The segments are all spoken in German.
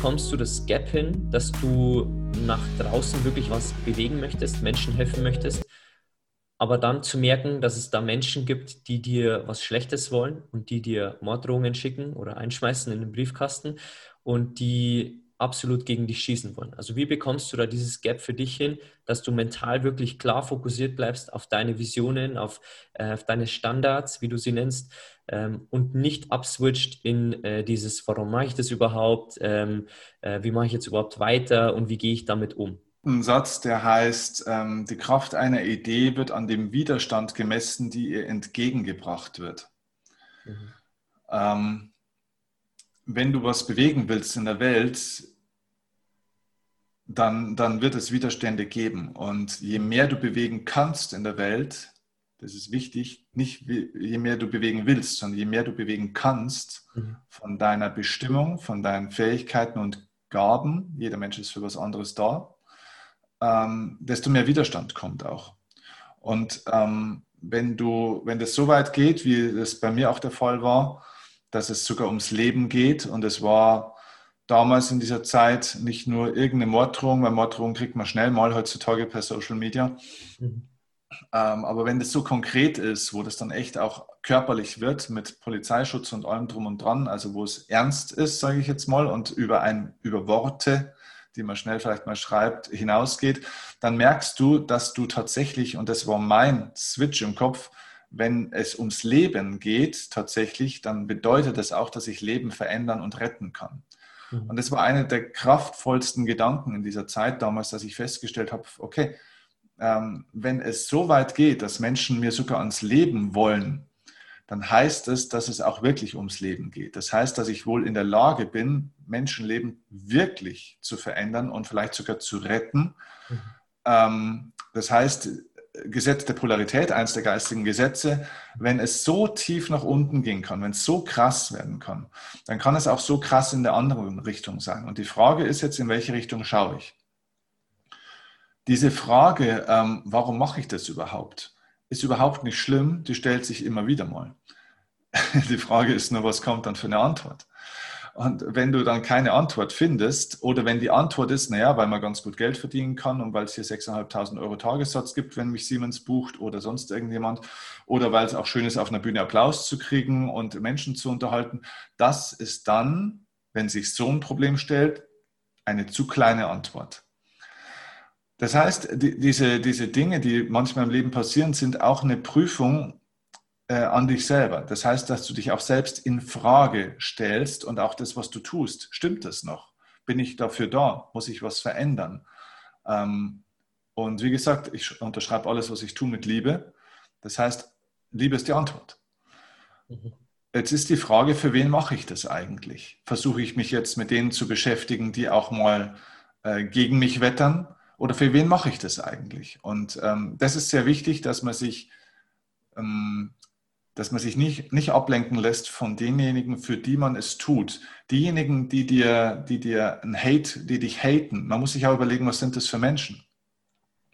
Bekommst du das Gap hin, dass du nach draußen wirklich was bewegen möchtest, Menschen helfen möchtest, aber dann zu merken, dass es da Menschen gibt, die dir was Schlechtes wollen und die dir Morddrohungen schicken oder einschmeißen in den Briefkasten und die absolut gegen dich schießen wollen. Also wie bekommst du da dieses Gap für dich hin, dass du mental wirklich klar fokussiert bleibst auf deine Visionen, auf, äh, auf deine Standards, wie du sie nennst, ähm, und nicht abswitcht in äh, dieses, warum mache ich das überhaupt, ähm, äh, wie mache ich jetzt überhaupt weiter und wie gehe ich damit um? Ein Satz, der heißt, ähm, die Kraft einer Idee wird an dem Widerstand gemessen, die ihr entgegengebracht wird. Mhm. Ähm, wenn du was bewegen willst in der Welt, dann, dann wird es Widerstände geben. Und je mehr du bewegen kannst in der Welt, das ist wichtig, nicht je mehr du bewegen willst, sondern je mehr du bewegen kannst mhm. von deiner Bestimmung, von deinen Fähigkeiten und Gaben, jeder Mensch ist für was anderes da, ähm, desto mehr Widerstand kommt auch. Und ähm, wenn du, wenn das so weit geht, wie das bei mir auch der Fall war, dass es sogar ums Leben geht und es war damals in dieser Zeit nicht nur irgendeine Morddrohung, weil Morddrohung kriegt man schnell mal heutzutage per Social Media. Mhm. Ähm, aber wenn das so konkret ist, wo das dann echt auch körperlich wird mit Polizeischutz und allem drum und dran, also wo es ernst ist, sage ich jetzt mal, und über, ein, über Worte, die man schnell vielleicht mal schreibt, hinausgeht, dann merkst du, dass du tatsächlich, und das war mein Switch im Kopf, wenn es ums Leben geht, tatsächlich, dann bedeutet das auch, dass ich Leben verändern und retten kann. Mhm. Und das war einer der kraftvollsten Gedanken in dieser Zeit damals, dass ich festgestellt habe, okay, ähm, wenn es so weit geht, dass Menschen mir sogar ans Leben wollen, dann heißt es, dass es auch wirklich ums Leben geht. Das heißt, dass ich wohl in der Lage bin, Menschenleben wirklich zu verändern und vielleicht sogar zu retten. Mhm. Ähm, das heißt, Gesetz der Polarität, eines der geistigen Gesetze, wenn es so tief nach unten gehen kann, wenn es so krass werden kann, dann kann es auch so krass in der anderen Richtung sein. Und die Frage ist jetzt, in welche Richtung schaue ich? Diese Frage, ähm, warum mache ich das überhaupt, ist überhaupt nicht schlimm, die stellt sich immer wieder mal. Die Frage ist nur, was kommt dann für eine Antwort? Und wenn du dann keine Antwort findest oder wenn die Antwort ist, naja, weil man ganz gut Geld verdienen kann und weil es hier 6.500 Euro Tagessatz gibt, wenn mich Siemens bucht oder sonst irgendjemand oder weil es auch schön ist, auf einer Bühne Applaus zu kriegen und Menschen zu unterhalten, das ist dann, wenn sich so ein Problem stellt, eine zu kleine Antwort. Das heißt, die, diese, diese Dinge, die manchmal im Leben passieren, sind auch eine Prüfung an dich selber. Das heißt, dass du dich auch selbst in Frage stellst und auch das, was du tust, stimmt das noch? Bin ich dafür da? Muss ich was verändern? Ähm, und wie gesagt, ich unterschreibe alles, was ich tue, mit Liebe. Das heißt, Liebe ist die Antwort. Mhm. Jetzt ist die Frage, für wen mache ich das eigentlich? Versuche ich mich jetzt mit denen zu beschäftigen, die auch mal äh, gegen mich wettern? Oder für wen mache ich das eigentlich? Und ähm, das ist sehr wichtig, dass man sich ähm, dass man sich nicht, nicht ablenken lässt von denjenigen, für die man es tut. Diejenigen, die dir, die dir ein Hate, die dich haten. Man muss sich auch überlegen, was sind das für Menschen?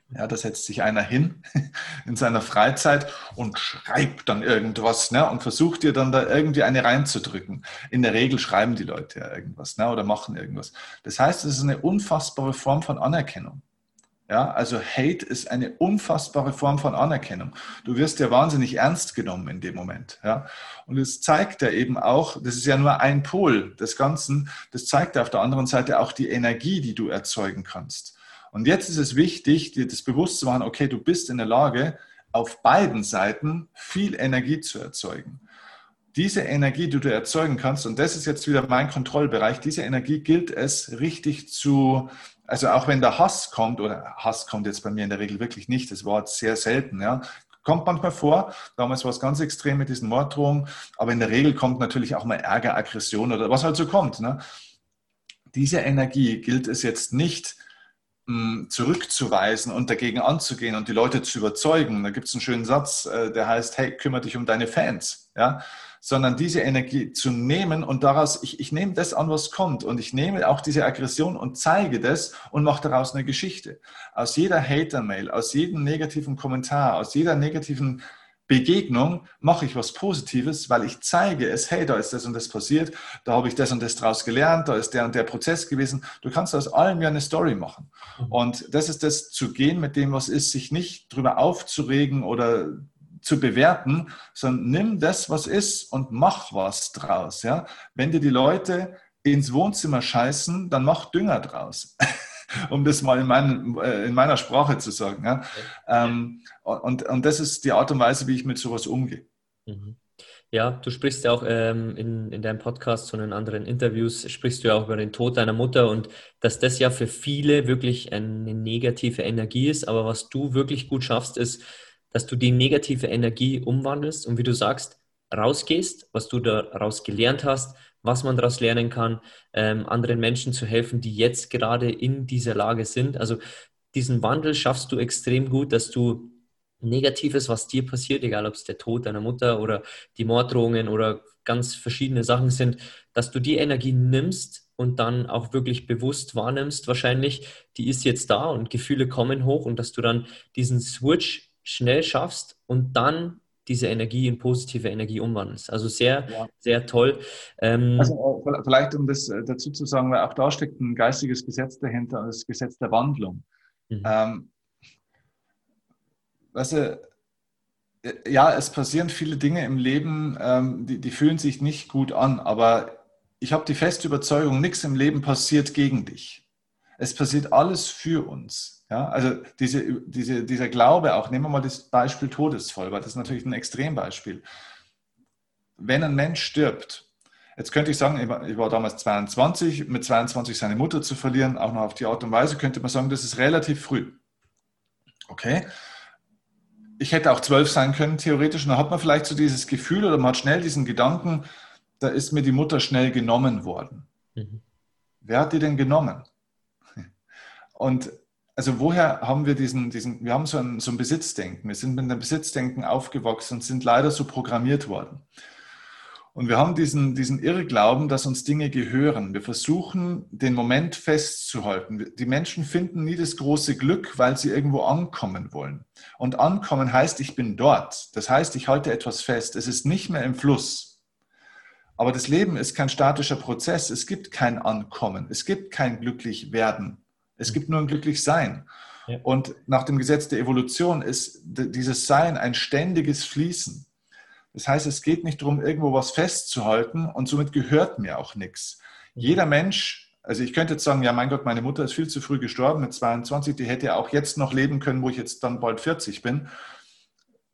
Ja, da setzt sich einer hin in seiner Freizeit und schreibt dann irgendwas ne, und versucht dir dann da irgendwie eine reinzudrücken. In der Regel schreiben die Leute ja irgendwas ne, oder machen irgendwas. Das heißt, es ist eine unfassbare Form von Anerkennung. Ja, also Hate ist eine unfassbare Form von Anerkennung. Du wirst ja wahnsinnig ernst genommen in dem Moment. Ja, und es zeigt ja eben auch, das ist ja nur ein Pol des Ganzen, das zeigt ja auf der anderen Seite auch die Energie, die du erzeugen kannst. Und jetzt ist es wichtig, dir das bewusst zu machen, okay, du bist in der Lage, auf beiden Seiten viel Energie zu erzeugen. Diese Energie, die du erzeugen kannst, und das ist jetzt wieder mein Kontrollbereich, diese Energie gilt es richtig zu, also auch wenn der Hass kommt, oder Hass kommt jetzt bei mir in der Regel wirklich nicht, das Wort sehr selten, ja, Kommt manchmal vor. Damals war es ganz extrem mit diesen Morddrohungen. Aber in der Regel kommt natürlich auch mal Ärger, Aggression oder was halt so kommt. Ne? Diese Energie gilt es jetzt nicht hm, zurückzuweisen und dagegen anzugehen und die Leute zu überzeugen. Da gibt es einen schönen Satz, äh, der heißt, hey, kümmere dich um deine Fans. Ja? Sondern diese Energie zu nehmen und daraus, ich, ich nehme das an, was kommt und ich nehme auch diese Aggression und zeige das und mache daraus eine Geschichte. Aus jeder Hater-Mail, aus jedem negativen Kommentar, aus jeder negativen Begegnung mache ich was Positives, weil ich zeige es, hey, da ist das und das passiert, da habe ich das und das draus gelernt, da ist der und der Prozess gewesen. Du kannst aus allem ja eine Story machen. Mhm. Und das ist das zu gehen mit dem, was ist, sich nicht drüber aufzuregen oder zu bewerten, sondern nimm das, was ist und mach was draus. Ja? Wenn dir die Leute ins Wohnzimmer scheißen, dann mach Dünger draus. um das mal in, mein, äh, in, meiner Sprache zu sagen. Ja? Ähm, und, und das ist die Art und Weise, wie ich mit sowas umgehe. Mhm. Ja, du sprichst ja auch ähm, in, in deinem Podcast und in anderen Interviews, sprichst du ja auch über den Tod deiner Mutter und dass das ja für viele wirklich eine negative Energie ist. Aber was du wirklich gut schaffst, ist, dass du die negative Energie umwandelst und wie du sagst, rausgehst, was du daraus gelernt hast, was man daraus lernen kann, ähm, anderen Menschen zu helfen, die jetzt gerade in dieser Lage sind. Also diesen Wandel schaffst du extrem gut, dass du Negatives, was dir passiert, egal ob es der Tod deiner Mutter oder die Morddrohungen oder ganz verschiedene Sachen sind, dass du die Energie nimmst und dann auch wirklich bewusst wahrnimmst, wahrscheinlich, die ist jetzt da und Gefühle kommen hoch und dass du dann diesen Switch schnell schaffst und dann diese Energie in positive Energie umwandelst. Also sehr, ja. sehr toll. Ähm, also äh, vielleicht, um das äh, dazu zu sagen, weil auch da steckt ein geistiges Gesetz dahinter, das Gesetz der Wandlung. Mhm. Ähm, weißt du, äh, ja, es passieren viele Dinge im Leben, ähm, die, die fühlen sich nicht gut an, aber ich habe die feste Überzeugung, nichts im Leben passiert gegen dich. Es passiert alles für uns. Ja, also diese, diese, dieser Glaube auch, nehmen wir mal das Beispiel Todesfall, weil das ist natürlich ein Extrembeispiel. Wenn ein Mensch stirbt, jetzt könnte ich sagen, ich war, ich war damals 22, mit 22 seine Mutter zu verlieren, auch noch auf die Art und Weise, könnte man sagen, das ist relativ früh. Okay, ich hätte auch zwölf sein können, theoretisch, und dann hat man vielleicht so dieses Gefühl oder man hat schnell diesen Gedanken, da ist mir die Mutter schnell genommen worden. Mhm. Wer hat die denn genommen? Und also woher haben wir diesen, diesen wir haben so ein, so ein Besitzdenken. Wir sind mit einem Besitzdenken aufgewachsen und sind leider so programmiert worden. Und wir haben diesen, diesen Irrglauben, dass uns Dinge gehören. Wir versuchen, den Moment festzuhalten. Die Menschen finden nie das große Glück, weil sie irgendwo ankommen wollen. Und ankommen heißt, ich bin dort. Das heißt, ich halte etwas fest. Es ist nicht mehr im Fluss. Aber das Leben ist kein statischer Prozess. Es gibt kein Ankommen. Es gibt kein glücklich werden. Es gibt nur ein Glücklichsein. Ja. Und nach dem Gesetz der Evolution ist dieses Sein ein ständiges Fließen. Das heißt, es geht nicht darum, irgendwo was festzuhalten und somit gehört mir auch nichts. Jeder Mensch, also ich könnte jetzt sagen, ja, mein Gott, meine Mutter ist viel zu früh gestorben mit 22, die hätte ja auch jetzt noch leben können, wo ich jetzt dann bald 40 bin.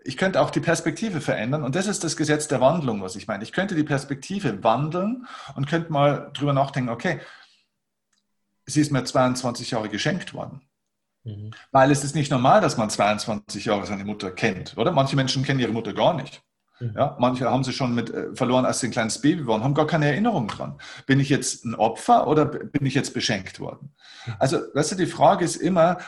Ich könnte auch die Perspektive verändern und das ist das Gesetz der Wandlung, was ich meine. Ich könnte die Perspektive wandeln und könnte mal drüber nachdenken, okay, sie ist mir 22 Jahre geschenkt worden. Mhm. Weil es ist nicht normal, dass man 22 Jahre seine Mutter kennt, oder? Manche Menschen kennen ihre Mutter gar nicht. Mhm. Ja, manche haben sie schon mit äh, verloren, als sie ein kleines Baby waren, haben gar keine Erinnerung dran. Bin ich jetzt ein Opfer oder bin ich jetzt beschenkt worden? Mhm. Also, weißt du, die Frage ist immer,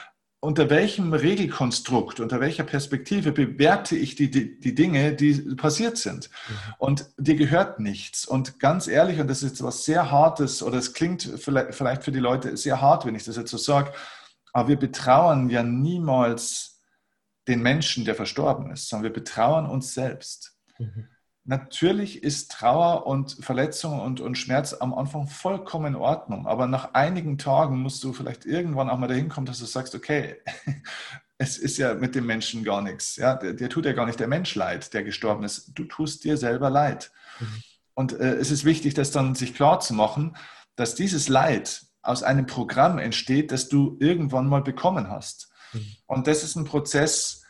unter welchem Regelkonstrukt, unter welcher Perspektive bewerte ich die, die, die Dinge, die passiert sind. Mhm. Und dir gehört nichts. Und ganz ehrlich, und das ist was sehr Hartes, oder es klingt vielleicht, vielleicht für die Leute sehr hart, wenn ich das jetzt so sage, aber wir betrauern ja niemals den Menschen, der verstorben ist, sondern wir betrauern uns selbst. Mhm. Natürlich ist Trauer und Verletzung und, und Schmerz am Anfang vollkommen in Ordnung, aber nach einigen Tagen musst du vielleicht irgendwann auch mal dahin kommen, dass du sagst, okay, es ist ja mit dem Menschen gar nichts. Ja? Der, der tut ja gar nicht der Mensch leid, der gestorben ist. Du tust dir selber leid. Mhm. Und äh, es ist wichtig, das dann sich klar zu machen, dass dieses Leid aus einem Programm entsteht, das du irgendwann mal bekommen hast. Mhm. Und das ist ein Prozess,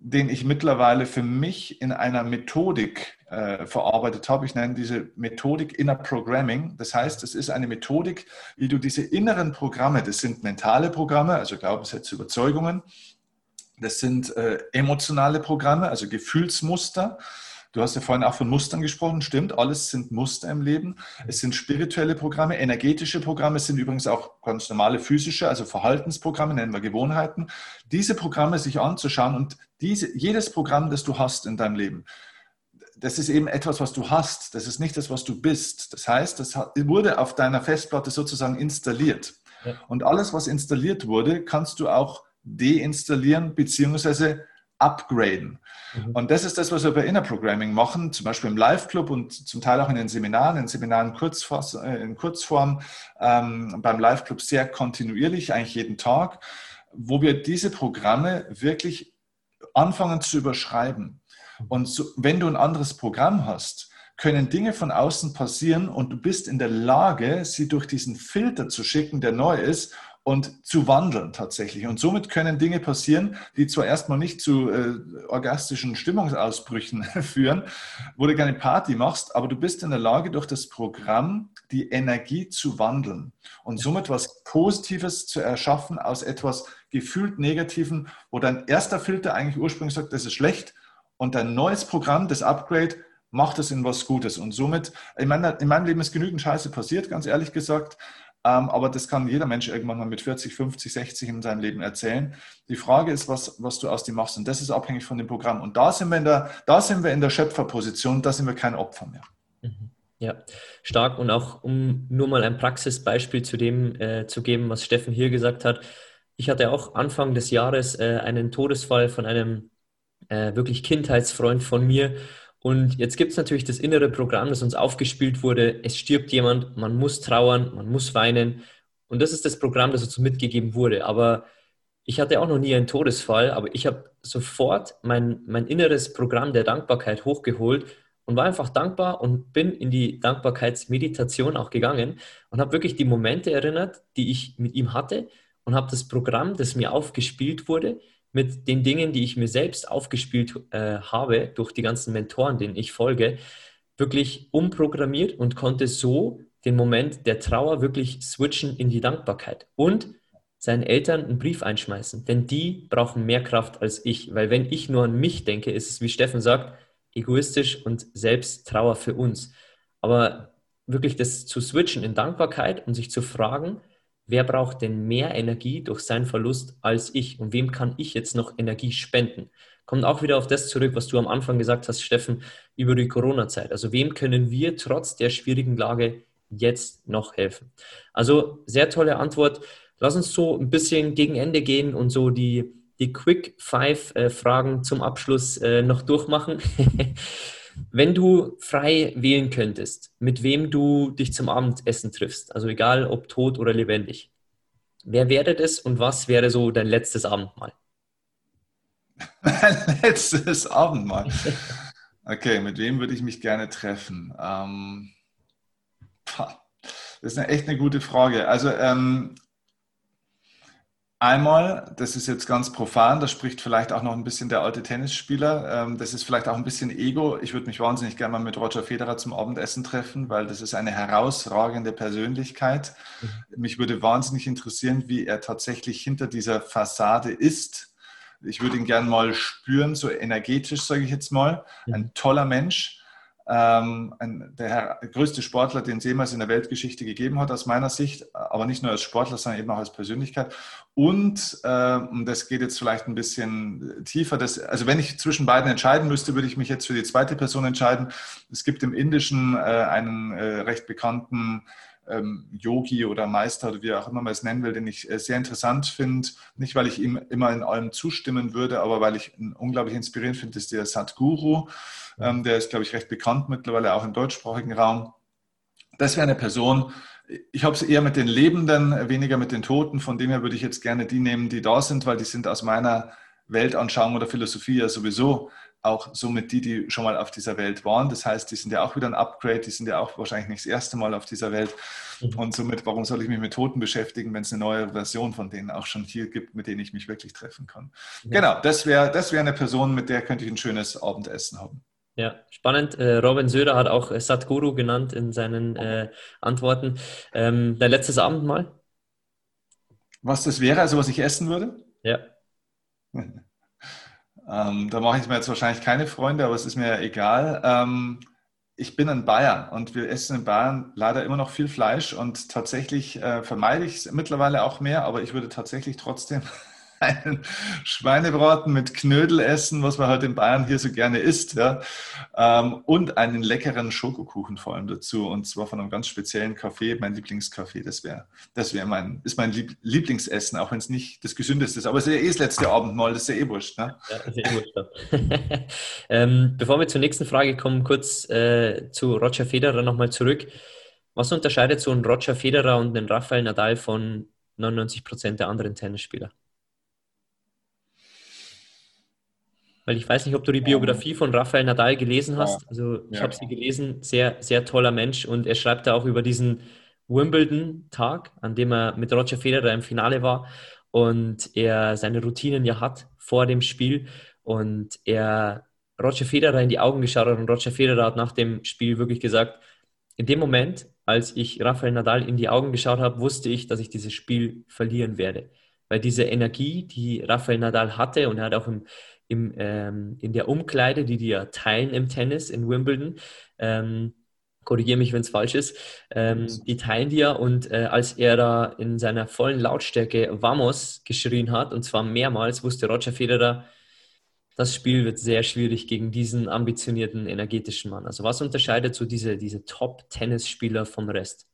den ich mittlerweile für mich in einer Methodik äh, verarbeitet habe. Ich nenne diese Methodik Inner Programming. Das heißt, es ist eine Methodik, wie du diese inneren Programme, das sind mentale Programme, also Glaubenssätze, Überzeugungen, Das sind äh, emotionale Programme, also Gefühlsmuster. Du hast ja vorhin auch von Mustern gesprochen, stimmt, alles sind Muster im Leben. Es sind spirituelle Programme, energetische Programme, es sind übrigens auch ganz normale physische, also Verhaltensprogramme, nennen wir Gewohnheiten. Diese Programme sich anzuschauen und diese, jedes Programm, das du hast in deinem Leben, das ist eben etwas, was du hast, das ist nicht das, was du bist. Das heißt, das wurde auf deiner Festplatte sozusagen installiert. Und alles, was installiert wurde, kannst du auch deinstallieren bzw upgraden. Mhm. Und das ist das, was wir bei Inner Programming machen, zum Beispiel im Live-Club und zum Teil auch in den Seminaren, in Seminaren Kurzfass, äh, in Kurzform, ähm, beim Live-Club sehr kontinuierlich, eigentlich jeden Tag, wo wir diese Programme wirklich anfangen zu überschreiben. Mhm. Und so, wenn du ein anderes Programm hast, können Dinge von außen passieren und du bist in der Lage, sie durch diesen Filter zu schicken, der neu ist und zu wandeln tatsächlich. Und somit können Dinge passieren, die zwar erstmal nicht zu äh, orgastischen Stimmungsausbrüchen führen, wo du gerne Party machst, aber du bist in der Lage, durch das Programm die Energie zu wandeln und somit was Positives zu erschaffen aus etwas gefühlt Negativen, wo dein erster Filter eigentlich ursprünglich sagt, das ist schlecht und dein neues Programm, das Upgrade, macht es in was Gutes. Und somit, ich meine, in meinem Leben ist genügend Scheiße passiert, ganz ehrlich gesagt. Ähm, aber das kann jeder Mensch irgendwann mal mit 40, 50, 60 in seinem Leben erzählen. Die Frage ist, was, was du aus dem machst. Und das ist abhängig von dem Programm. Und da sind wir in der, da sind wir in der Schöpferposition, da sind wir kein Opfer mehr. Mhm. Ja, stark. Und auch um nur mal ein Praxisbeispiel zu dem äh, zu geben, was Steffen hier gesagt hat. Ich hatte auch Anfang des Jahres äh, einen Todesfall von einem äh, wirklich Kindheitsfreund von mir. Und jetzt gibt es natürlich das innere Programm, das uns aufgespielt wurde. Es stirbt jemand, man muss trauern, man muss weinen. Und das ist das Programm, das uns mitgegeben wurde. Aber ich hatte auch noch nie einen Todesfall, aber ich habe sofort mein, mein inneres Programm der Dankbarkeit hochgeholt und war einfach dankbar und bin in die Dankbarkeitsmeditation auch gegangen und habe wirklich die Momente erinnert, die ich mit ihm hatte und habe das Programm, das mir aufgespielt wurde, mit den Dingen, die ich mir selbst aufgespielt äh, habe, durch die ganzen Mentoren, denen ich folge, wirklich umprogrammiert und konnte so den Moment der Trauer wirklich switchen in die Dankbarkeit und seinen Eltern einen Brief einschmeißen, denn die brauchen mehr Kraft als ich, weil wenn ich nur an mich denke, ist es, wie Steffen sagt, egoistisch und selbst Trauer für uns. Aber wirklich das zu switchen in Dankbarkeit und sich zu fragen, wer braucht denn mehr Energie durch seinen Verlust als ich und wem kann ich jetzt noch Energie spenden? Kommt auch wieder auf das zurück, was du am Anfang gesagt hast, Steffen, über die Corona-Zeit. Also wem können wir trotz der schwierigen Lage jetzt noch helfen? Also sehr tolle Antwort. Lass uns so ein bisschen gegen Ende gehen und so die, die Quick Five äh, Fragen zum Abschluss äh, noch durchmachen. Wenn du frei wählen könntest, mit wem du dich zum Abendessen triffst, also egal ob tot oder lebendig, wer wäre das und was wäre so dein letztes Abendmahl? Mein letztes Abendmahl. Okay, mit wem würde ich mich gerne treffen? Ähm, das ist eine, echt eine gute Frage. Also ähm, Einmal, das ist jetzt ganz profan, da spricht vielleicht auch noch ein bisschen der alte Tennisspieler. Ähm, das ist vielleicht auch ein bisschen Ego. Ich würde mich wahnsinnig gerne mal mit Roger Federer zum Abendessen treffen, weil das ist eine herausragende Persönlichkeit. Mhm. Mich würde wahnsinnig interessieren, wie er tatsächlich hinter dieser Fassade ist. Ich würde ihn gerne mal spüren, so energetisch, sage ich jetzt mal. Ein mhm. toller Mensch ähm, ein, der größte Sportler, den es jemals in der Weltgeschichte gegeben hat, aus meiner Sicht, aber nicht nur als Sportler, sondern eben auch als Persönlichkeit. Und äh, das geht jetzt vielleicht ein bisschen tiefer. Das, also wenn ich zwischen beiden entscheiden müsste, würde ich mich jetzt für die zweite Person entscheiden. Es gibt im Indischen äh, einen äh, recht bekannten ähm, Yogi oder Meister oder wie auch immer man es nennen will, den ich äh, sehr interessant finde. Nicht, weil ich ihm immer in allem zustimmen würde, aber weil ich ihn unglaublich inspirierend finde, ist der Sadhguru. Ähm, der ist, glaube ich, recht bekannt mittlerweile auch im deutschsprachigen Raum. Das wäre eine Person, ich habe es eher mit den Lebenden, weniger mit den Toten. Von dem her würde ich jetzt gerne die nehmen, die da sind, weil die sind aus meiner Weltanschauung oder Philosophie ja sowieso auch somit die, die schon mal auf dieser Welt waren. Das heißt, die sind ja auch wieder ein Upgrade, die sind ja auch wahrscheinlich nicht das erste Mal auf dieser Welt. Mhm. Und somit, warum soll ich mich mit Toten beschäftigen, wenn es eine neue Version von denen auch schon hier gibt, mit denen ich mich wirklich treffen kann? Ja. Genau, das wäre das wär eine Person, mit der könnte ich ein schönes Abendessen haben. Ja, spannend. Äh, Robin Söder hat auch äh, Satguru genannt in seinen äh, Antworten. Ähm, dein letztes Abendmahl? Was das wäre, also was ich essen würde? Ja. Ähm, da mache ich mir jetzt wahrscheinlich keine Freunde, aber es ist mir egal. Ähm, ich bin in Bayern und wir essen in Bayern leider immer noch viel Fleisch und tatsächlich äh, vermeide ich es mittlerweile auch mehr, aber ich würde tatsächlich trotzdem einen Schweinebraten mit Knödel essen, was man halt in Bayern hier so gerne isst, ja. Ähm, und einen leckeren Schokokuchen vor allem dazu und zwar von einem ganz speziellen Kaffee, mein Lieblingskaffee. Das wäre, das wäre mein, ist mein Lieblingsessen, auch wenn es nicht das Gesündeste ist. Aber es ist ja eh das letzte Abendmahl, das ist ja eh wurscht. Ne? Ja, ist ja eh wurscht. ähm, bevor wir zur nächsten Frage kommen, kurz äh, zu Roger Federer nochmal zurück. Was unterscheidet so ein Roger Federer und den Rafael Nadal von 99 Prozent der anderen Tennisspieler? Weil ich weiß nicht, ob du die Biografie von Rafael Nadal gelesen hast. Also ich habe sie gelesen, sehr, sehr toller Mensch. Und er schreibt da auch über diesen Wimbledon-Tag, an dem er mit Roger Federer im Finale war und er seine Routinen ja hat vor dem Spiel. Und er Roger Federer in die Augen geschaut hat. Und Roger Federer hat nach dem Spiel wirklich gesagt, in dem Moment, als ich Rafael Nadal in die Augen geschaut habe, wusste ich, dass ich dieses Spiel verlieren werde. Weil diese Energie, die Rafael Nadal hatte und er hat auch im, im, ähm, in der Umkleide, die die ja teilen im Tennis in Wimbledon. Ähm, Korrigiere mich, wenn es falsch ist. Ähm, die teilen die ja und äh, als er da in seiner vollen Lautstärke Vamos geschrien hat, und zwar mehrmals, wusste Roger Federer, das Spiel wird sehr schwierig gegen diesen ambitionierten, energetischen Mann. Also was unterscheidet so diese, diese Top-Tennisspieler vom Rest?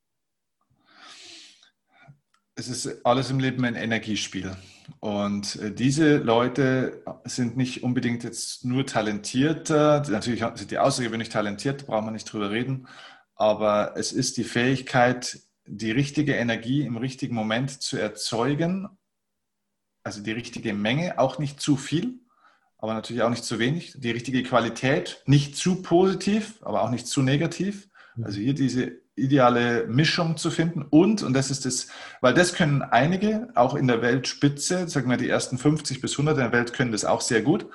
Es ist alles im Leben ein Energiespiel. Und äh, diese Leute sind nicht unbedingt jetzt nur talentiert. Natürlich sind die außergewöhnlich talentiert, da brauchen wir nicht drüber reden. Aber es ist die Fähigkeit, die richtige Energie im richtigen Moment zu erzeugen. Also die richtige Menge, auch nicht zu viel, aber natürlich auch nicht zu wenig. Die richtige Qualität, nicht zu positiv, aber auch nicht zu negativ. Also hier diese ideale Mischung zu finden. Und, und das ist das, weil das können einige, auch in der Weltspitze, sagen wir die ersten 50 bis 100 in der Welt können das auch sehr gut.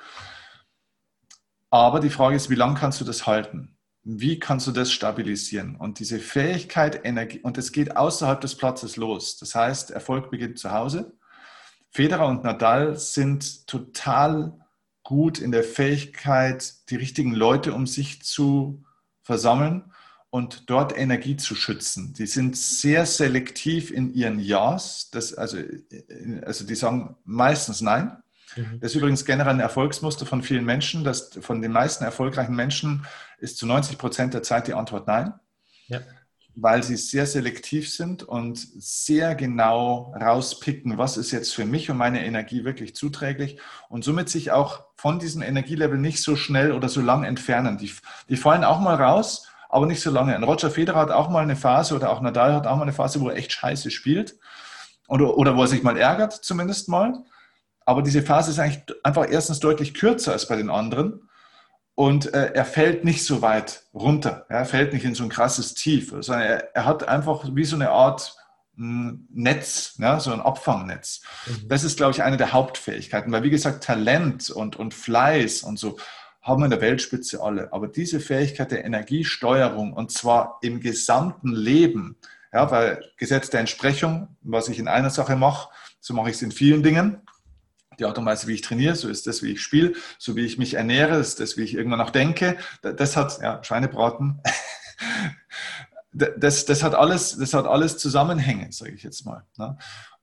Aber die Frage ist, wie lange kannst du das halten? Wie kannst du das stabilisieren? Und diese Fähigkeit, Energie, und es geht außerhalb des Platzes los. Das heißt, Erfolg beginnt zu Hause. Federer und Nadal sind total gut in der Fähigkeit, die richtigen Leute um sich zu versammeln und dort Energie zu schützen. Die sind sehr selektiv in ihren Ja's, das, also, also die sagen meistens Nein. Mhm. Das ist übrigens generell ein Erfolgsmuster von vielen Menschen, dass von den meisten erfolgreichen Menschen ist zu 90 Prozent der Zeit die Antwort Nein. Ja. Weil sie sehr selektiv sind und sehr genau rauspicken, was ist jetzt für mich und meine Energie wirklich zuträglich und somit sich auch von diesem Energielevel nicht so schnell oder so lang entfernen. Die, die fallen auch mal raus, aber nicht so lange. Und Roger Federer hat auch mal eine Phase oder auch Nadal hat auch mal eine Phase, wo er echt scheiße spielt oder, oder wo er sich mal ärgert, zumindest mal. Aber diese Phase ist eigentlich einfach erstens deutlich kürzer als bei den anderen. Und äh, er fällt nicht so weit runter. Ja, er fällt nicht in so ein krasses Tief, sondern er, er hat einfach wie so eine Art hm, Netz, ja, so ein Abfangnetz. Mhm. Das ist, glaube ich, eine der Hauptfähigkeiten, weil wie gesagt, Talent und, und Fleiß und so haben wir in der Weltspitze alle. Aber diese Fähigkeit der Energiesteuerung und zwar im gesamten Leben, ja, weil Gesetz der Entsprechung, was ich in einer Sache mache, so mache ich es in vielen Dingen. Die Art und Weise, wie ich trainiere, so ist das, wie ich spiele, so wie ich mich ernähre, ist das, wie ich irgendwann auch denke. Das hat, ja, Schweinebraten, das, das, hat alles, das hat alles Zusammenhänge, sage ich jetzt mal.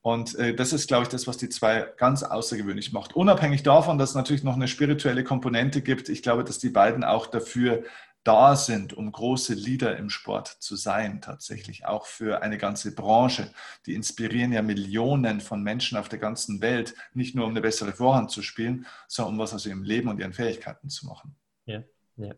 Und äh, das ist, glaube ich, das, was die zwei ganz außergewöhnlich macht. Unabhängig davon, dass es natürlich noch eine spirituelle Komponente gibt, ich glaube, dass die beiden auch dafür da sind, um große Leader im Sport zu sein, tatsächlich auch für eine ganze Branche. Die inspirieren ja Millionen von Menschen auf der ganzen Welt, nicht nur um eine bessere Vorhand zu spielen, sondern um was aus ihrem Leben und ihren Fähigkeiten zu machen. Ja, ja.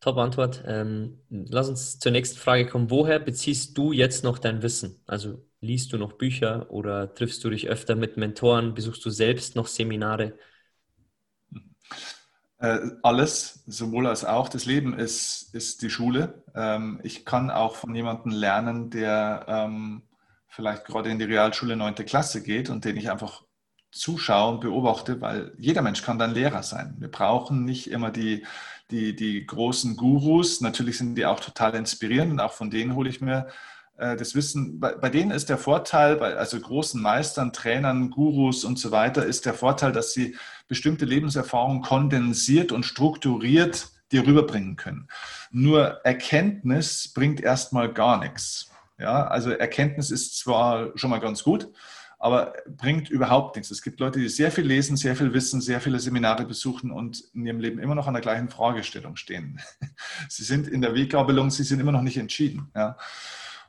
Top Antwort. Ähm, lass uns zur nächsten Frage kommen. Woher beziehst du jetzt noch dein Wissen? Also liest du noch Bücher oder triffst du dich öfter mit Mentoren? Besuchst du selbst noch Seminare? Äh, alles, sowohl als auch. Das Leben ist, ist die Schule. Ähm, ich kann auch von jemandem lernen, der ähm, vielleicht gerade in die Realschule 9. Klasse geht und den ich einfach zuschaue und beobachte, weil jeder Mensch kann dann Lehrer sein. Wir brauchen nicht immer die, die, die großen Gurus. Natürlich sind die auch total inspirierend und auch von denen hole ich mir das Wissen, bei, bei, denen ist der Vorteil, bei also großen Meistern, Trainern, Gurus und so weiter, ist der Vorteil, dass sie bestimmte Lebenserfahrungen kondensiert und strukturiert dir rüberbringen können. Nur Erkenntnis bringt erstmal gar nichts. Ja, also Erkenntnis ist zwar schon mal ganz gut, aber bringt überhaupt nichts. Es gibt Leute, die sehr viel lesen, sehr viel wissen, sehr viele Seminare besuchen und in ihrem Leben immer noch an der gleichen Fragestellung stehen. Sie sind in der Weggabelung, sie sind immer noch nicht entschieden. Ja.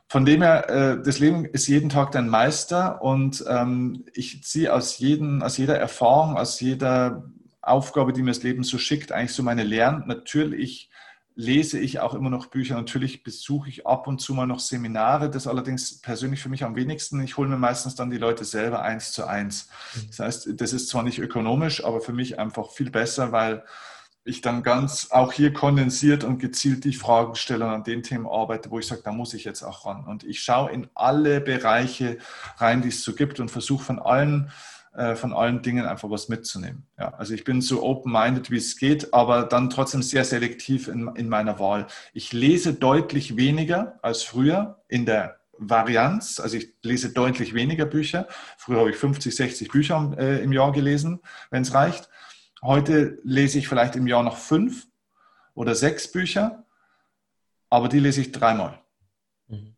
Von dem her, äh, das Leben ist jeden Tag dein Meister und ähm, ich ziehe aus, aus jeder Erfahrung, aus jeder Aufgabe, die mir das Leben so schickt, eigentlich so meine Lehren. Natürlich lese ich auch immer noch Bücher. Natürlich besuche ich ab und zu mal noch Seminare. Das allerdings persönlich für mich am wenigsten. Ich hole mir meistens dann die Leute selber eins zu eins. Mhm. Das heißt, das ist zwar nicht ökonomisch, aber für mich einfach viel besser, weil ich dann ganz auch hier kondensiert und gezielt die Fragen stelle und an den Themen arbeite, wo ich sage, da muss ich jetzt auch ran. Und ich schaue in alle Bereiche rein, die es so gibt und versuche von allen äh, von allen Dingen einfach was mitzunehmen. Ja, also ich bin so open-minded, wie es geht, aber dann trotzdem sehr selektiv in, in meiner Wahl. Ich lese deutlich weniger als früher in der Varianz. Also ich lese deutlich weniger Bücher. Früher habe ich 50, 60 Bücher äh, im Jahr gelesen, wenn es reicht. Heute lese ich vielleicht im Jahr noch fünf oder sechs Bücher, aber die lese ich dreimal. Mhm.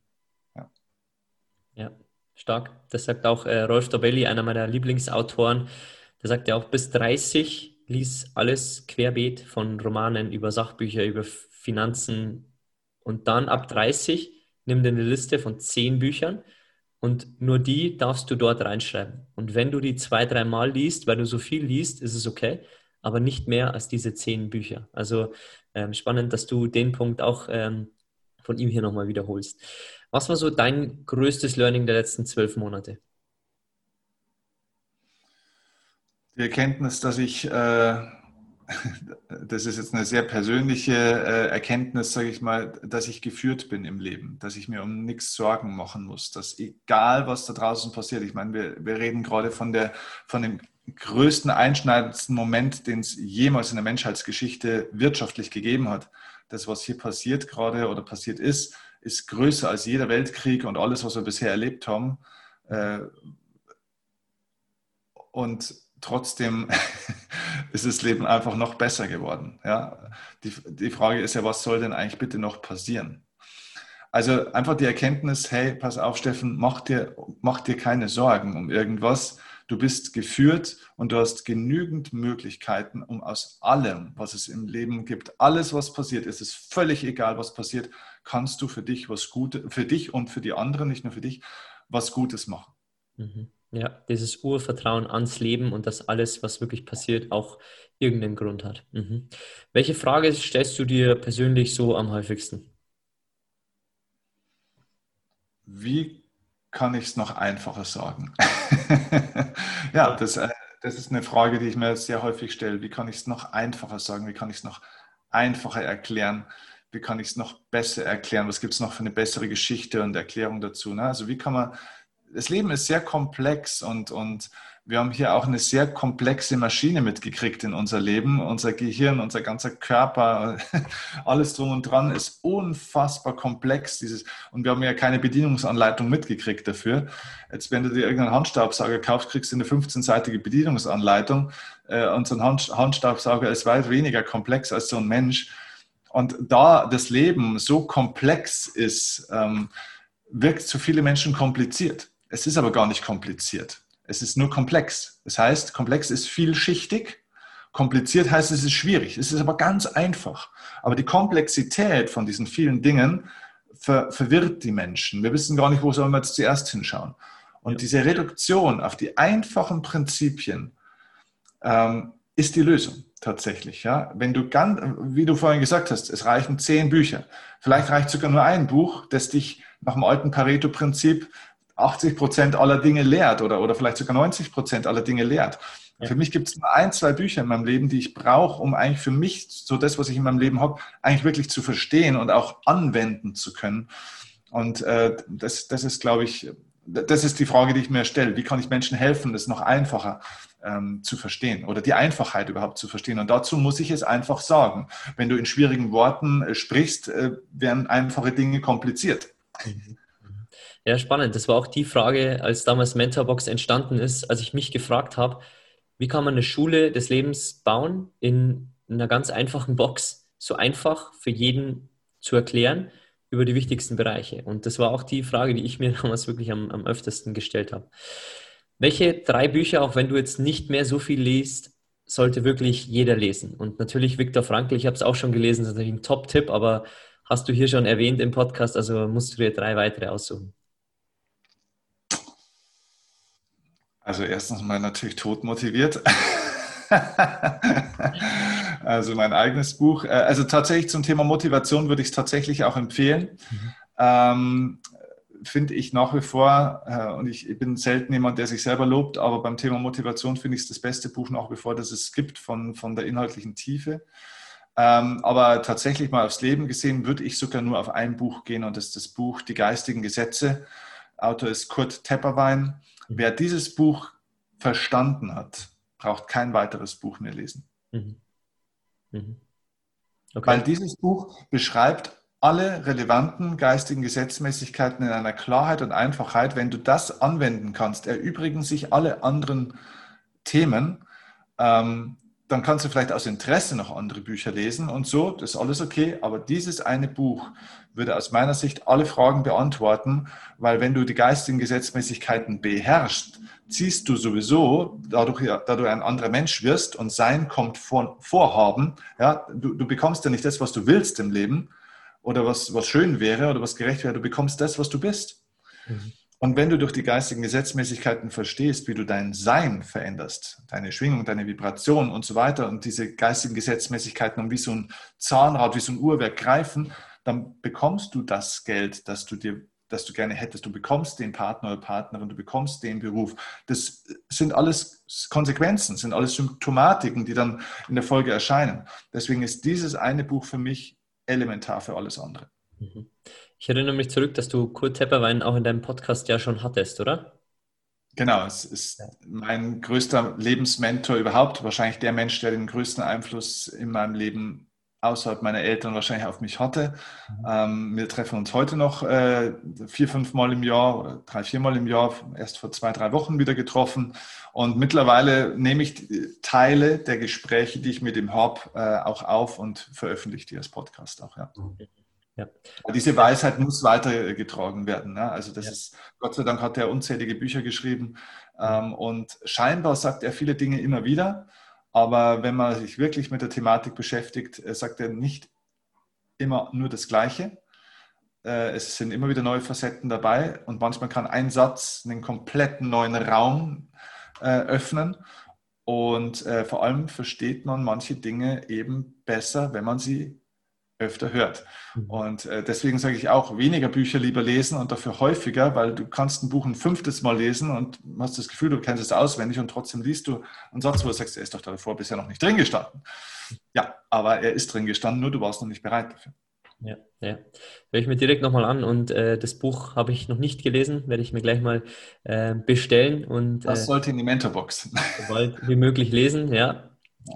Ja. ja. Stark. Das sagt auch äh, Rolf Dobelli, einer meiner Lieblingsautoren. Der sagt ja auch, bis 30 lies alles querbeet von Romanen über Sachbücher, über Finanzen. Und dann ab 30 nimm dir eine Liste von zehn Büchern und nur die darfst du dort reinschreiben. Und wenn du die zwei, dreimal liest, weil du so viel liest, ist es okay, aber nicht mehr als diese zehn Bücher. Also ähm, spannend, dass du den Punkt auch ähm, von ihm hier nochmal wiederholst. Was war so dein größtes Learning der letzten zwölf Monate? Die Erkenntnis, dass ich, äh, das ist jetzt eine sehr persönliche äh, Erkenntnis, sage ich mal, dass ich geführt bin im Leben, dass ich mir um nichts Sorgen machen muss, dass egal was da draußen passiert, ich meine, wir, wir reden gerade von, der, von dem größten, einschneidendsten Moment, den es jemals in der Menschheitsgeschichte wirtschaftlich gegeben hat. Das, was hier passiert gerade oder passiert ist, ist größer als jeder Weltkrieg und alles, was wir bisher erlebt haben. Äh, und trotzdem ist das Leben einfach noch besser geworden. Ja? Die, die Frage ist ja, was soll denn eigentlich bitte noch passieren? Also einfach die Erkenntnis, hey, pass auf, Steffen, mach dir, mach dir keine Sorgen um irgendwas. Du bist geführt und du hast genügend Möglichkeiten, um aus allem, was es im Leben gibt, alles, was passiert, ist es völlig egal, was passiert, kannst du für dich was Gutes, für dich und für die anderen, nicht nur für dich, was Gutes machen. Mhm. Ja, dieses Urvertrauen ans Leben und dass alles, was wirklich passiert, auch irgendeinen Grund hat. Mhm. Welche Frage stellst du dir persönlich so am häufigsten? Wie kann ich es noch einfacher sagen? ja, das, äh, das ist eine Frage, die ich mir sehr häufig stelle. Wie kann ich es noch einfacher sagen? Wie kann ich es noch einfacher erklären? wie kann ich es noch besser erklären, was gibt es noch für eine bessere Geschichte und Erklärung dazu. Ne? Also wie kann man, das Leben ist sehr komplex und, und wir haben hier auch eine sehr komplexe Maschine mitgekriegt in unser Leben. Unser Gehirn, unser ganzer Körper, alles drum und dran ist unfassbar komplex. Dieses, und wir haben ja keine Bedienungsanleitung mitgekriegt dafür. Jetzt, wenn du dir irgendeinen Handstaubsauger kaufst, kriegst du eine 15-seitige Bedienungsanleitung. Äh, und so ein Handstaubsauger ist weit weniger komplex als so ein Mensch. Und da das Leben so komplex ist, ähm, wirkt es für viele Menschen kompliziert. Es ist aber gar nicht kompliziert. Es ist nur komplex. Das heißt, komplex ist vielschichtig. Kompliziert heißt, es ist schwierig. Es ist aber ganz einfach. Aber die Komplexität von diesen vielen Dingen ver verwirrt die Menschen. Wir wissen gar nicht, wo sollen wir jetzt zuerst hinschauen. Und ja. diese Reduktion auf die einfachen Prinzipien ähm, ist die Lösung tatsächlich. Ja? Wenn du ganz, wie du vorhin gesagt hast, es reichen zehn Bücher. Vielleicht reicht sogar nur ein Buch, das dich nach dem alten Pareto-Prinzip 80 Prozent aller Dinge lehrt oder, oder vielleicht sogar 90 Prozent aller Dinge lehrt. Ja. Für mich gibt es nur ein, zwei Bücher in meinem Leben, die ich brauche, um eigentlich für mich so das, was ich in meinem Leben habe, eigentlich wirklich zu verstehen und auch anwenden zu können. Und äh, das, das ist, glaube ich, das ist die Frage, die ich mir stelle. Wie kann ich Menschen helfen, das noch einfacher ähm, zu verstehen oder die Einfachheit überhaupt zu verstehen? Und dazu muss ich es einfach sagen. Wenn du in schwierigen Worten äh, sprichst, äh, werden einfache Dinge kompliziert. Mhm. Ja, spannend. Das war auch die Frage, als damals Mentorbox entstanden ist, als ich mich gefragt habe, wie kann man eine Schule des Lebens bauen in einer ganz einfachen Box, so einfach für jeden zu erklären über die wichtigsten Bereiche. Und das war auch die Frage, die ich mir damals wirklich am, am öftesten gestellt habe. Welche drei Bücher, auch wenn du jetzt nicht mehr so viel liest, sollte wirklich jeder lesen? Und natürlich Viktor Frankl, ich habe es auch schon gelesen, das ist natürlich ein Top-Tipp, aber hast du hier schon erwähnt im Podcast, also musst du dir drei weitere aussuchen. Also erstens mal natürlich tot motiviert. also mein eigenes Buch. Äh, also tatsächlich zum Thema Motivation würde ich es tatsächlich auch empfehlen. Mhm. Ähm, finde ich nach wie vor, äh, und ich, ich, bin selten jemand, der sich selber lobt, aber beim Thema Motivation finde ich es das beste Buch nach wie vor, das es gibt von, von der inhaltlichen Tiefe. Ähm, aber tatsächlich mal aufs Leben gesehen, würde ich sogar nur auf ein Buch gehen und das ist das Buch Die geistigen Gesetze. Autor ist Kurt Tepperwein. Wer dieses Buch verstanden hat, braucht kein weiteres Buch mehr lesen. Mhm. Mhm. Okay. Weil dieses Buch beschreibt alle relevanten geistigen Gesetzmäßigkeiten in einer Klarheit und Einfachheit. Wenn du das anwenden kannst, erübrigen sich alle anderen Themen. Ähm, dann kannst du vielleicht aus Interesse noch andere Bücher lesen und so, das ist alles okay. Aber dieses eine Buch würde aus meiner Sicht alle Fragen beantworten, weil wenn du die geistigen Gesetzmäßigkeiten beherrschst, ziehst du sowieso, dadurch, da du ein anderer Mensch wirst und Sein kommt von Vorhaben, ja, du, du bekommst ja nicht das, was du willst im Leben, oder was, was schön wäre oder was gerecht wäre. Du bekommst das, was du bist. Mhm. Und wenn du durch die geistigen Gesetzmäßigkeiten verstehst, wie du dein Sein veränderst, deine Schwingung, deine Vibration und so weiter und diese geistigen Gesetzmäßigkeiten wie so ein Zahnrad, wie so ein Uhrwerk greifen, dann bekommst du das Geld, das du dir das du gerne hättest. Du bekommst den Partner oder Partnerin, du bekommst den Beruf. Das sind alles Konsequenzen, sind alles Symptomatiken, die dann in der Folge erscheinen. Deswegen ist dieses eine Buch für mich elementar für alles andere. Mhm. Ich erinnere mich zurück, dass du Kurt Tepperwein auch in deinem Podcast ja schon hattest, oder? Genau, es ist mein größter Lebensmentor überhaupt, wahrscheinlich der Mensch, der den größten Einfluss in meinem Leben außerhalb meiner Eltern wahrscheinlich auf mich hatte. Mhm. Ähm, wir treffen uns heute noch äh, vier, fünf Mal im Jahr oder drei, vier Mal im Jahr, erst vor zwei, drei Wochen wieder getroffen. Und mittlerweile nehme ich Teile der Gespräche, die ich mit ihm habe, äh, auch auf und veröffentliche die als Podcast auch. Ja. Ja. Diese Weisheit muss weitergetragen werden. Ne? Also das ja. ist, Gott sei Dank hat er unzählige Bücher geschrieben ähm, und scheinbar sagt er viele Dinge immer wieder. Aber wenn man sich wirklich mit der Thematik beschäftigt, äh, sagt er nicht immer nur das Gleiche. Äh, es sind immer wieder neue Facetten dabei und manchmal kann ein Satz einen kompletten neuen Raum äh, öffnen. Und vor allem versteht man manche Dinge eben besser, wenn man sie öfter hört. Mhm. Und äh, deswegen sage ich auch, weniger Bücher lieber lesen und dafür häufiger, weil du kannst ein Buch ein fünftes Mal lesen und hast das Gefühl, du kennst es auswendig und trotzdem liest du einen Satz, wo du sagst, er ist doch davor bisher noch nicht drin gestanden. Ja, aber er ist drin gestanden, nur du warst noch nicht bereit dafür. Ja, ja. Höre ich mir direkt nochmal an und äh, das Buch habe ich noch nicht gelesen, werde ich mir gleich mal äh, bestellen und. Das äh, sollte in die Mentorbox. Sobald wie möglich lesen, ja.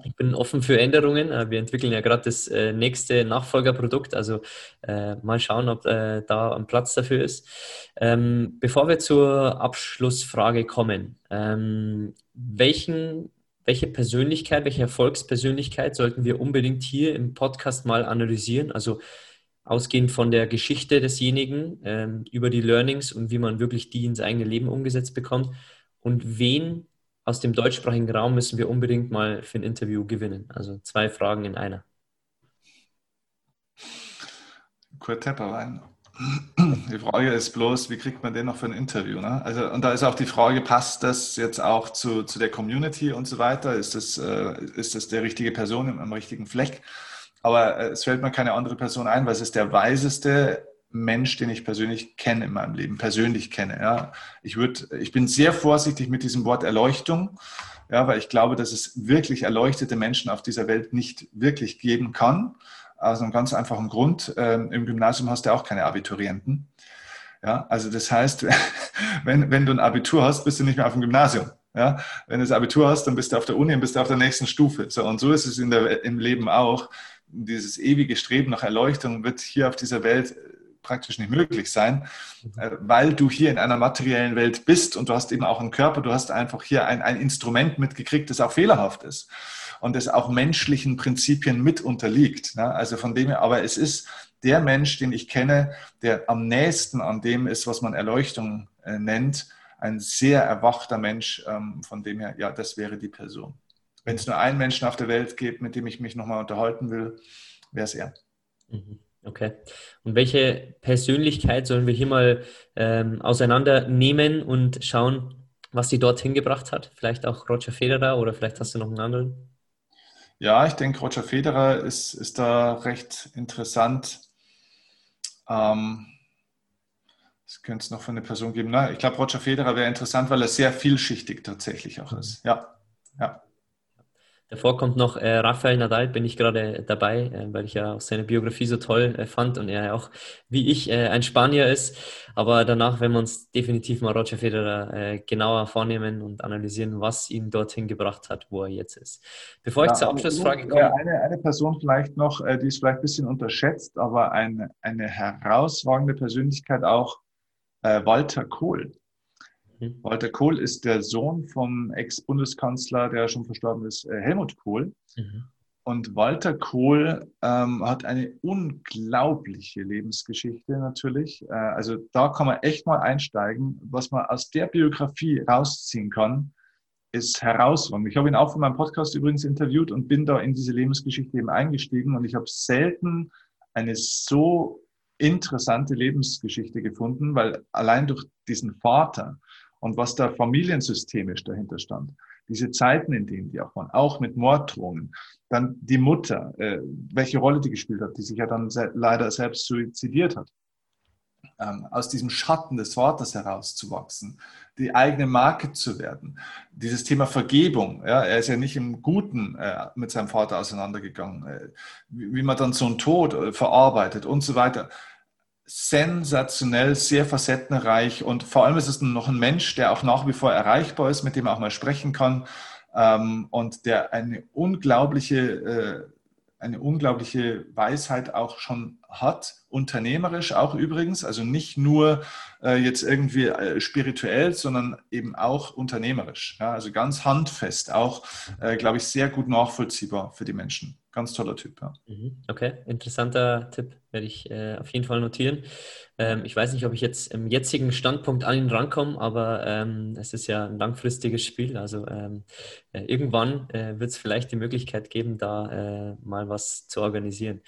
Ich bin offen für Änderungen. Äh, wir entwickeln ja gerade das äh, nächste Nachfolgerprodukt. Also äh, mal schauen, ob äh, da ein Platz dafür ist. Ähm, bevor wir zur Abschlussfrage kommen, ähm, welchen, welche Persönlichkeit, welche Erfolgspersönlichkeit sollten wir unbedingt hier im Podcast mal analysieren? Also ausgehend von der Geschichte desjenigen, ähm, über die Learnings und wie man wirklich die ins eigene Leben umgesetzt bekommt. Und wen aus dem deutschsprachigen Raum müssen wir unbedingt mal für ein Interview gewinnen. Also zwei Fragen in einer. Kurt Tepperwein. Die Frage ist bloß, wie kriegt man den noch für ein Interview? Ne? Also, und da ist auch die Frage, passt das jetzt auch zu, zu der Community und so weiter? Ist das, äh, ist das der richtige Person am richtigen Fleck? Aber äh, es fällt mir keine andere Person ein, weil es ist der weiseste Mensch, den ich persönlich kenne in meinem Leben, persönlich kenne. Ja. Ich, würd, ich bin sehr vorsichtig mit diesem Wort Erleuchtung, ja, weil ich glaube, dass es wirklich erleuchtete Menschen auf dieser Welt nicht wirklich geben kann. Aus einem ganz einfachen Grund. Ähm, Im Gymnasium hast du auch keine Abiturienten. Ja, also das heißt, wenn, wenn du ein Abitur hast, bist du nicht mehr auf dem Gymnasium. Ja, wenn du das Abitur hast, dann bist du auf der Uni und bist du auf der nächsten Stufe. So, und so ist es in der, im Leben auch. Dieses ewige Streben nach Erleuchtung wird hier auf dieser Welt praktisch nicht möglich sein, äh, weil du hier in einer materiellen Welt bist und du hast eben auch einen Körper, du hast einfach hier ein, ein Instrument mitgekriegt, das auch fehlerhaft ist und das auch menschlichen Prinzipien mit unterliegt. Ne? Also von dem her, aber es ist der Mensch, den ich kenne, der am nächsten an dem ist, was man Erleuchtung äh, nennt, ein sehr erwachter Mensch. Ähm, von dem her, ja, das wäre die Person. Wenn es nur einen Menschen auf der Welt gibt, mit dem ich mich nochmal unterhalten will, wäre es er. Mhm. Okay. Und welche Persönlichkeit sollen wir hier mal ähm, auseinandernehmen und schauen, was sie dorthin gebracht hat? Vielleicht auch Roger Federer oder vielleicht hast du noch einen anderen? Ja, ich denke, Roger Federer ist, ist da recht interessant. Ähm, es könnte es noch von eine Person geben. Na, ich glaube, Roger Federer wäre interessant, weil er sehr vielschichtig tatsächlich auch ist. Ja, ja. Davor kommt noch äh, Rafael Nadal, bin ich gerade dabei, äh, weil ich ja auch seine Biografie so toll äh, fand und er auch, wie ich, äh, ein Spanier ist. Aber danach werden wir uns definitiv mal Roger Federer äh, genauer vornehmen und analysieren, was ihn dorthin gebracht hat, wo er jetzt ist. Bevor ja, ich zur Abschlussfrage komme. Eine, eine Person vielleicht noch, äh, die ist vielleicht ein bisschen unterschätzt, aber eine, eine herausragende Persönlichkeit auch, Walter Kohl. Mhm. Walter Kohl ist der Sohn vom Ex-Bundeskanzler, der schon verstorben ist, äh, Helmut Kohl. Mhm. Und Walter Kohl ähm, hat eine unglaubliche Lebensgeschichte natürlich. Äh, also da kann man echt mal einsteigen. Was man aus der Biografie rausziehen kann, ist herausragend. Ich habe ihn auch von meinem Podcast übrigens interviewt und bin da in diese Lebensgeschichte eben eingestiegen. Und ich habe selten eine so interessante Lebensgeschichte gefunden, weil allein durch diesen Vater, und was da familiensystemisch dahinter stand. Diese Zeiten, in denen die auch waren, auch mit Morddrohungen. Dann die Mutter, äh, welche Rolle die gespielt hat, die sich ja dann se leider selbst suizidiert hat. Ähm, aus diesem Schatten des Vaters herauszuwachsen, die eigene Marke zu werden. Dieses Thema Vergebung, ja, er ist ja nicht im Guten äh, mit seinem Vater auseinandergegangen, äh, wie, wie, man dann so einen Tod äh, verarbeitet und so weiter sensationell, sehr facettenreich und vor allem ist es noch ein Mensch, der auch nach wie vor erreichbar ist, mit dem man auch mal sprechen kann ähm, und der eine unglaubliche, äh, eine unglaubliche Weisheit auch schon hat, unternehmerisch auch übrigens, also nicht nur äh, jetzt irgendwie äh, spirituell, sondern eben auch unternehmerisch. Ja, also ganz handfest, auch, äh, glaube ich, sehr gut nachvollziehbar für die Menschen. Ganz toller Typ. Ja. Mhm. Okay, interessanter Tipp, werde ich äh, auf jeden Fall notieren. Ähm, ich weiß nicht, ob ich jetzt im jetzigen Standpunkt an ihn rankomme, aber ähm, es ist ja ein langfristiges Spiel. Also ähm, äh, irgendwann äh, wird es vielleicht die Möglichkeit geben, da äh, mal was zu organisieren.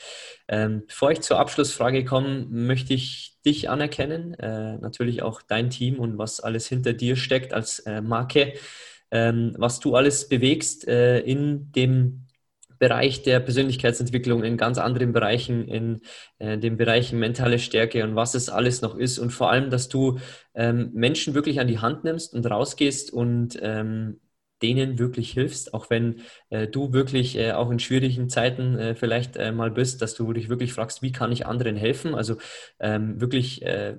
Ähm, bevor ich zur Abschlussfrage komme, möchte ich dich anerkennen, äh, natürlich auch dein Team und was alles hinter dir steckt als äh, Marke, ähm, was du alles bewegst in dem Bereich der Persönlichkeitsentwicklung, in ganz anderen Bereichen, in äh, den Bereichen mentale Stärke und was es alles noch ist. Und vor allem, dass du ähm, Menschen wirklich an die Hand nimmst und rausgehst und ähm, denen wirklich hilfst, auch wenn äh, du wirklich äh, auch in schwierigen Zeiten äh, vielleicht äh, mal bist, dass du dich wirklich fragst, wie kann ich anderen helfen? Also ähm, wirklich äh,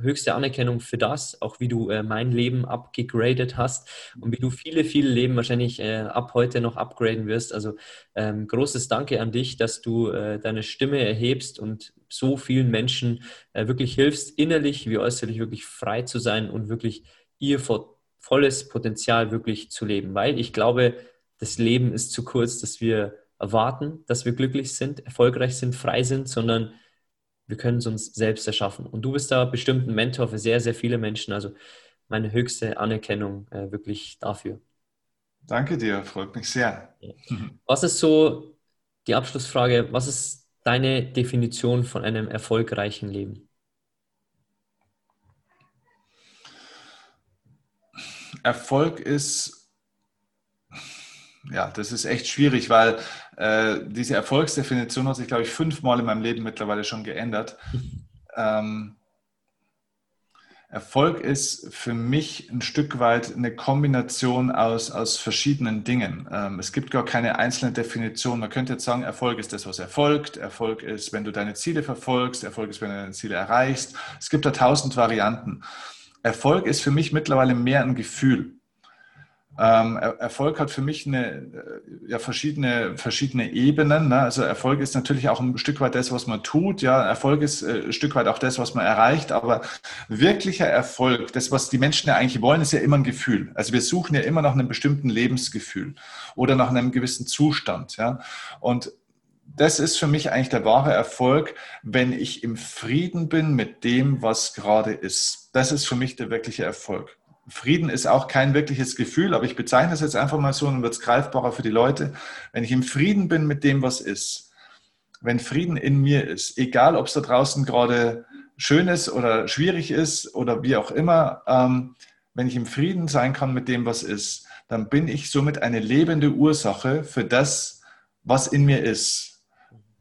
höchste Anerkennung für das, auch wie du äh, mein Leben abgegradet hast und wie du viele, viele Leben wahrscheinlich äh, ab heute noch upgraden wirst. Also ähm, großes Danke an dich, dass du äh, deine Stimme erhebst und so vielen Menschen äh, wirklich hilfst, innerlich wie äußerlich wirklich frei zu sein und wirklich ihr volles Potenzial wirklich zu leben. Weil ich glaube, das Leben ist zu kurz, dass wir erwarten, dass wir glücklich sind, erfolgreich sind, frei sind, sondern wir können es uns selbst erschaffen. Und du bist da bestimmt ein Mentor für sehr, sehr viele Menschen. Also meine höchste Anerkennung äh, wirklich dafür. Danke dir, freut mich sehr. Was ist so die Abschlussfrage? Was ist deine Definition von einem erfolgreichen Leben? Erfolg ist ja, das ist echt schwierig, weil äh, diese Erfolgsdefinition hat sich, glaube ich, fünfmal in meinem Leben mittlerweile schon geändert. Ähm, Erfolg ist für mich ein Stück weit eine Kombination aus, aus verschiedenen Dingen. Ähm, es gibt gar keine einzelne Definition. Man könnte jetzt sagen, Erfolg ist das, was erfolgt. Erfolg ist, wenn du deine Ziele verfolgst. Erfolg ist, wenn du deine Ziele erreichst. Es gibt da tausend Varianten. Erfolg ist für mich mittlerweile mehr ein Gefühl Ähm, Erfolg hat für mich eine, äh, ja, verschiedene, verschiedene Ebenen. Ne? Also Erfolg ist natürlich auch ein Stück weit das, was man tut. Ja, Erfolg ist äh, ein Stück weit auch das, was man erreicht. Aber wirklicher Erfolg, das, was die Menschen ja eigentlich wollen, ist ja immer ein Gefühl. Also wir suchen ja immer nach einem bestimmten Lebensgefühl oder nach einem gewissen Zustand. Ja? Und das ist für mich eigentlich der wahre Erfolg, wenn ich im Frieden bin mit dem, was gerade ist. Das ist für mich der wirkliche Erfolg. Frieden ist auch kein wirkliches Gefühl, aber ich bezeichne es jetzt einfach mal so und wird es greifbarer für die Leute. Wenn ich im Frieden bin mit dem, was ist, wenn Frieden in mir ist, egal ob es da draußen gerade schön ist oder schwierig ist oder wie auch immer, ähm, wenn ich im Frieden sein kann mit dem, was ist, dann bin ich somit eine lebende Ursache für das, was in mir ist.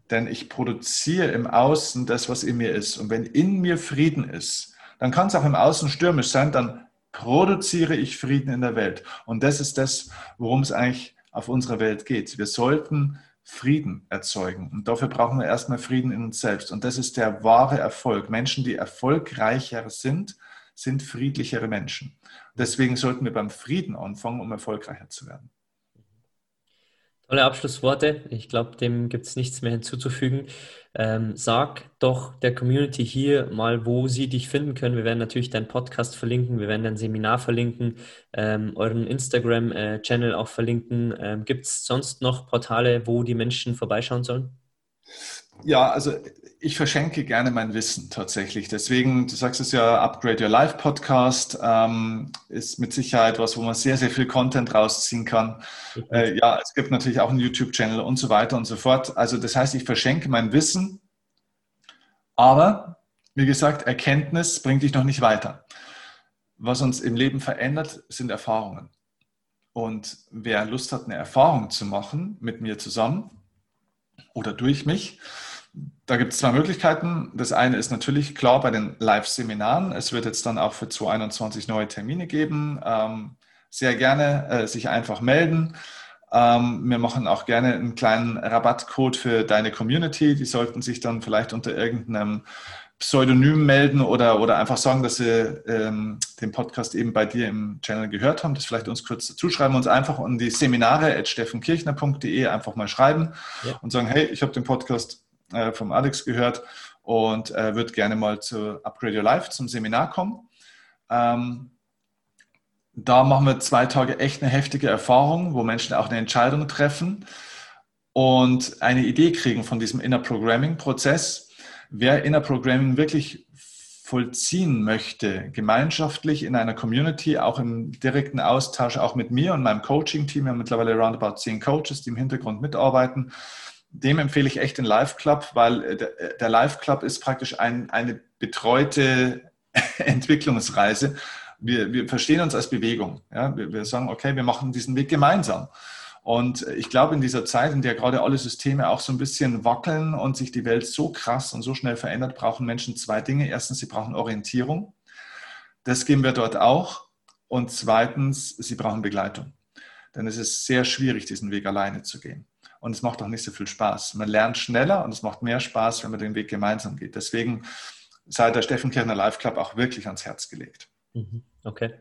Denn ich produziere im Außen das, was in mir ist. Und wenn in mir Frieden ist, dann kann es auch im Außen stürmisch sein, dann produziere ich Frieden in der Welt. Und das ist das, worum es eigentlich auf unserer Welt geht. Wir sollten Frieden erzeugen. Und dafür brauchen wir erstmal Frieden in uns selbst. Und das ist der wahre Erfolg. Menschen, die erfolgreicher sind, sind friedlichere Menschen. Deswegen sollten wir beim Frieden anfangen, um erfolgreicher zu werden. Tolle Abschlussworte. Ich glaube, dem gibt es nichts mehr hinzuzufügen. Ähm, sag doch der Community hier mal, wo sie dich finden können. Wir werden natürlich deinen Podcast verlinken, wir werden dein Seminar verlinken, ähm, euren Instagram-Channel äh, auch verlinken. Ähm, gibt es sonst noch Portale, wo die Menschen vorbeischauen sollen? Ja, also ich verschenke gerne mein Wissen tatsächlich. Deswegen, du sagst es ja, Upgrade Your Life Podcast ähm, ist mit Sicherheit was, wo man sehr, sehr viel Content rausziehen kann. Mhm. Äh, ja, es gibt natürlich auch einen YouTube-Channel und so weiter und so fort. Also das heißt, ich verschenke mein Wissen, aber wie gesagt, Erkenntnis bringt dich noch nicht weiter. Was uns im Leben verändert, sind Erfahrungen. Und wer Lust hat, eine Erfahrung zu machen mit mir zusammen oder durch mich, da gibt es zwei Möglichkeiten. Das eine ist natürlich klar bei den Live-Seminaren. Es wird jetzt dann auch für 2021 neue Termine geben. Ähm, sehr gerne äh, sich einfach melden. Ähm, wir machen auch gerne einen kleinen Rabattcode für deine Community. Die sollten sich dann vielleicht unter irgendeinem Pseudonym melden oder, oder einfach sagen, dass sie ähm, den Podcast eben bei dir im Channel gehört haben. Das vielleicht uns kurz dazu schreiben, uns einfach an die Seminare at steffenkirchner.de einfach mal schreiben ja. und sagen, hey, ich habe den Podcast äh, vom Alex gehört und äh, wird gerne mal zu Upgrade Your Life zum Seminar kommen. Ähm, da machen wir zwei Tage echt eine heftige Erfahrung, wo Menschen auch eine Entscheidung treffen und eine Idee kriegen von diesem Inner Programming Prozess. Wer Inner Programming wirklich vollziehen möchte, gemeinschaftlich in einer Community, auch im direkten Austausch, auch mit mir und meinem Coaching-Team, wir haben mittlerweile roundabout zehn Coaches, die im Hintergrund mitarbeiten, dem empfehle ich echt den Live Club, weil äh, der, der Live Club ist praktisch ein, eine betreute Entwicklungsreise. Wir, wir verstehen uns als Bewegung. Ja? Wir, wir sagen, okay, wir machen diesen Weg gemeinsam. Und ich glaube, in dieser Zeit, in der gerade alle Systeme auch so ein bisschen wackeln und sich die Welt so krass und so schnell verändert, brauchen Menschen zwei Dinge. Erstens, sie brauchen Orientierung. Das geben wir dort auch. Und zweitens, sie brauchen Begleitung. Denn es ist sehr schwierig, diesen Weg alleine zu gehen und es macht auch nicht so viel Spaß. Man lernt schneller und es macht mehr Spaß, wenn man den Weg gemeinsam geht. Deswegen sei der Steffen Kirchner Live Club auch wirklich ans Herz gelegt. Mhm. Okay.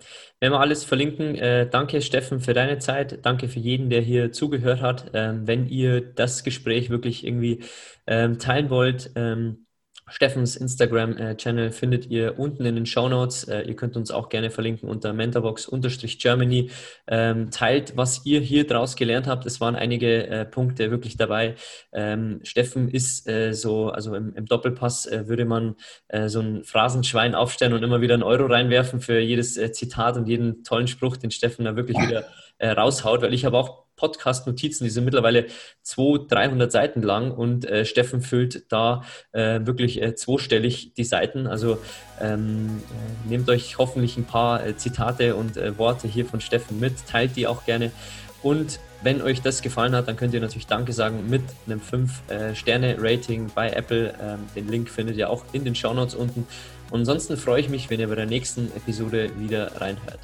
Wenn wir alles verlinken, äh, danke Steffen für deine Zeit. Danke für jeden, der hier zugehört hat. Ähm, wenn ihr das Gespräch wirklich irgendwie ähm, teilen wollt, ähm, Steffens Instagram-Channel findet ihr unten in den Show Notes. Äh, ihr könnt uns auch gerne verlinken unter mentorbox-germany. Ähm, teilt, was ihr hier draus gelernt habt. Es waren einige äh, Punkte wirklich dabei. Ähm, Steffen ist äh, so, also im, Doppelpass äh, würde man äh, so ein Phrasenschwein aufstellen und immer wieder einen Euro reinwerfen für jedes äh, Zitat und jeden tollen Spruch, den Steffen da wirklich wieder raushaut, weil ich habe auch Podcast-Notizen, die sind mittlerweile 200, 300 Seiten lang und äh, Steffen füllt da äh, wirklich äh, zweistellig die Seiten. Also ähm, äh, nehmt euch hoffentlich ein paar äh, Zitate und äh, Worte hier von Steffen mit, teilt die auch gerne und wenn euch das gefallen hat, dann könnt ihr natürlich Danke sagen mit einem 5-Sterne-Rating bei Apple. Ähm, den Link findet ihr auch in den Shownotes unten. Und ansonsten freue ich mich, wenn ihr bei der nächsten Episode wieder reinhört.